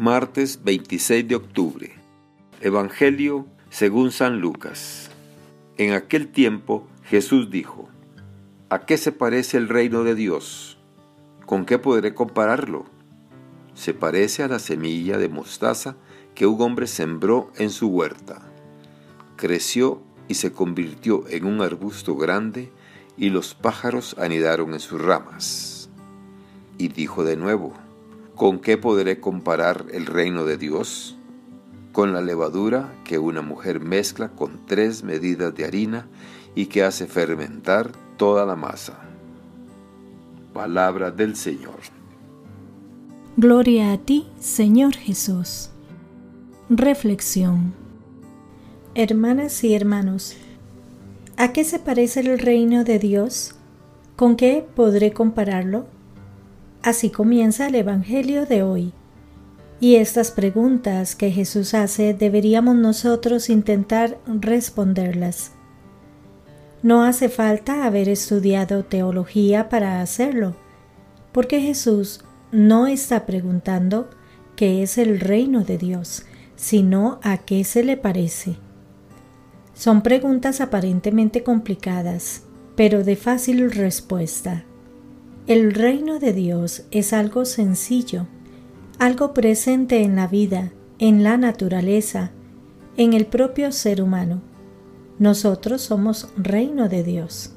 Martes 26 de octubre. Evangelio según San Lucas. En aquel tiempo Jesús dijo, ¿A qué se parece el reino de Dios? ¿Con qué podré compararlo? Se parece a la semilla de mostaza que un hombre sembró en su huerta. Creció y se convirtió en un arbusto grande y los pájaros anidaron en sus ramas. Y dijo de nuevo, ¿Con qué podré comparar el reino de Dios? Con la levadura que una mujer mezcla con tres medidas de harina y que hace fermentar toda la masa. Palabra del Señor. Gloria a ti, Señor Jesús. Reflexión. Hermanas y hermanos, ¿a qué se parece el reino de Dios? ¿Con qué podré compararlo? Así comienza el Evangelio de hoy. Y estas preguntas que Jesús hace deberíamos nosotros intentar responderlas. No hace falta haber estudiado teología para hacerlo, porque Jesús no está preguntando qué es el reino de Dios, sino a qué se le parece. Son preguntas aparentemente complicadas, pero de fácil respuesta. El reino de Dios es algo sencillo, algo presente en la vida, en la naturaleza, en el propio ser humano. Nosotros somos reino de Dios.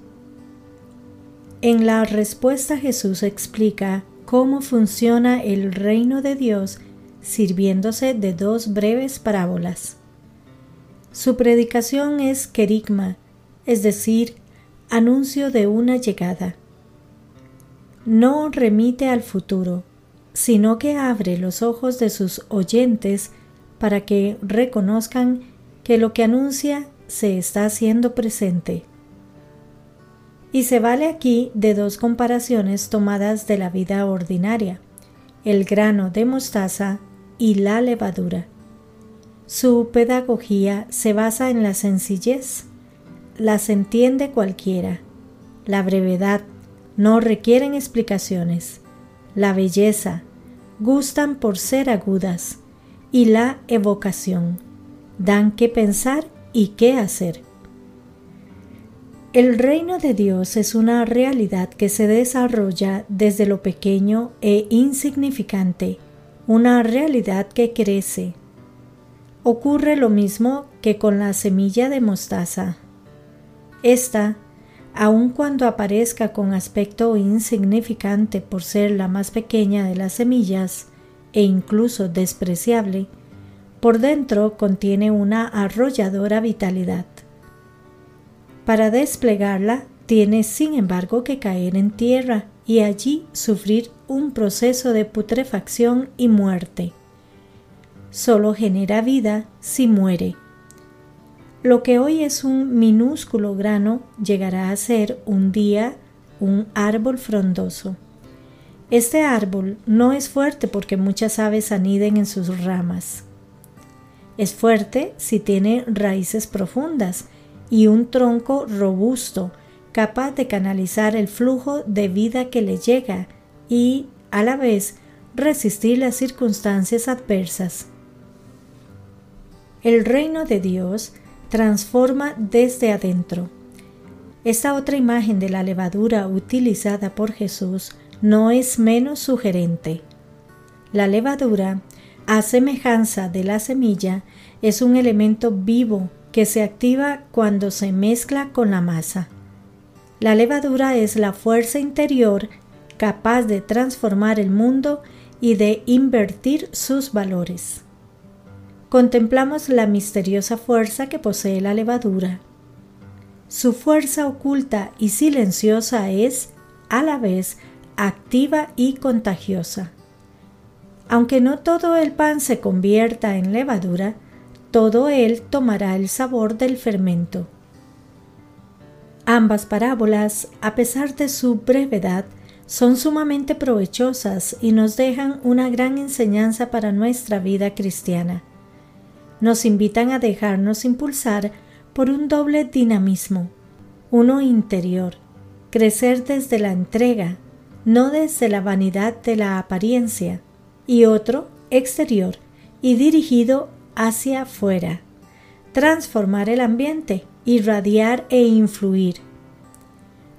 En la respuesta Jesús explica cómo funciona el reino de Dios sirviéndose de dos breves parábolas. Su predicación es querigma, es decir, anuncio de una llegada no remite al futuro, sino que abre los ojos de sus oyentes para que reconozcan que lo que anuncia se está haciendo presente. Y se vale aquí de dos comparaciones tomadas de la vida ordinaria, el grano de mostaza y la levadura. Su pedagogía se basa en la sencillez, las entiende cualquiera, la brevedad, no requieren explicaciones. La belleza, gustan por ser agudas, y la evocación, dan qué pensar y qué hacer. El reino de Dios es una realidad que se desarrolla desde lo pequeño e insignificante, una realidad que crece. Ocurre lo mismo que con la semilla de mostaza. Esta aun cuando aparezca con aspecto insignificante por ser la más pequeña de las semillas e incluso despreciable, por dentro contiene una arrolladora vitalidad. Para desplegarla, tiene sin embargo que caer en tierra y allí sufrir un proceso de putrefacción y muerte. Solo genera vida si muere lo que hoy es un minúsculo grano llegará a ser un día un árbol frondoso. Este árbol no es fuerte porque muchas aves aniden en sus ramas. Es fuerte si tiene raíces profundas y un tronco robusto, capaz de canalizar el flujo de vida que le llega y, a la vez, resistir las circunstancias adversas. El reino de Dios transforma desde adentro. Esta otra imagen de la levadura utilizada por Jesús no es menos sugerente. La levadura, a semejanza de la semilla, es un elemento vivo que se activa cuando se mezcla con la masa. La levadura es la fuerza interior capaz de transformar el mundo y de invertir sus valores contemplamos la misteriosa fuerza que posee la levadura. Su fuerza oculta y silenciosa es, a la vez, activa y contagiosa. Aunque no todo el pan se convierta en levadura, todo él tomará el sabor del fermento. Ambas parábolas, a pesar de su brevedad, son sumamente provechosas y nos dejan una gran enseñanza para nuestra vida cristiana nos invitan a dejarnos impulsar por un doble dinamismo, uno interior, crecer desde la entrega, no desde la vanidad de la apariencia, y otro exterior y dirigido hacia afuera, transformar el ambiente, irradiar e influir.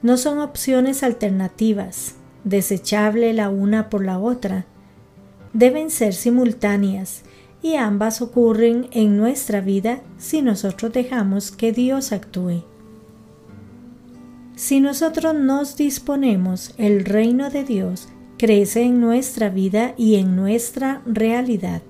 No son opciones alternativas, desechable la una por la otra. Deben ser simultáneas y ambas ocurren en nuestra vida si nosotros dejamos que Dios actúe. Si nosotros nos disponemos, el reino de Dios crece en nuestra vida y en nuestra realidad.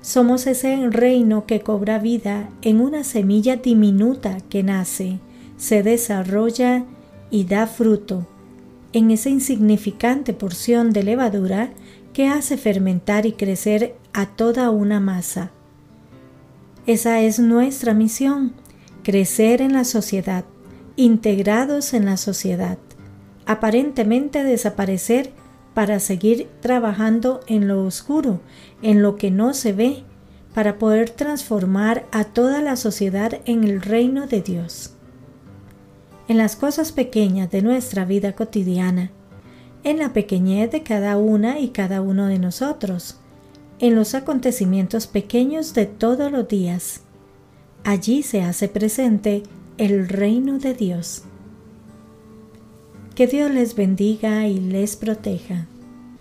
Somos ese reino que cobra vida en una semilla diminuta que nace, se desarrolla y da fruto, en esa insignificante porción de levadura que hace fermentar y crecer a toda una masa. Esa es nuestra misión, crecer en la sociedad, integrados en la sociedad, aparentemente desaparecer para seguir trabajando en lo oscuro, en lo que no se ve, para poder transformar a toda la sociedad en el reino de Dios. En las cosas pequeñas de nuestra vida cotidiana, en la pequeñez de cada una y cada uno de nosotros, en los acontecimientos pequeños de todos los días. Allí se hace presente el reino de Dios. Que Dios les bendiga y les proteja.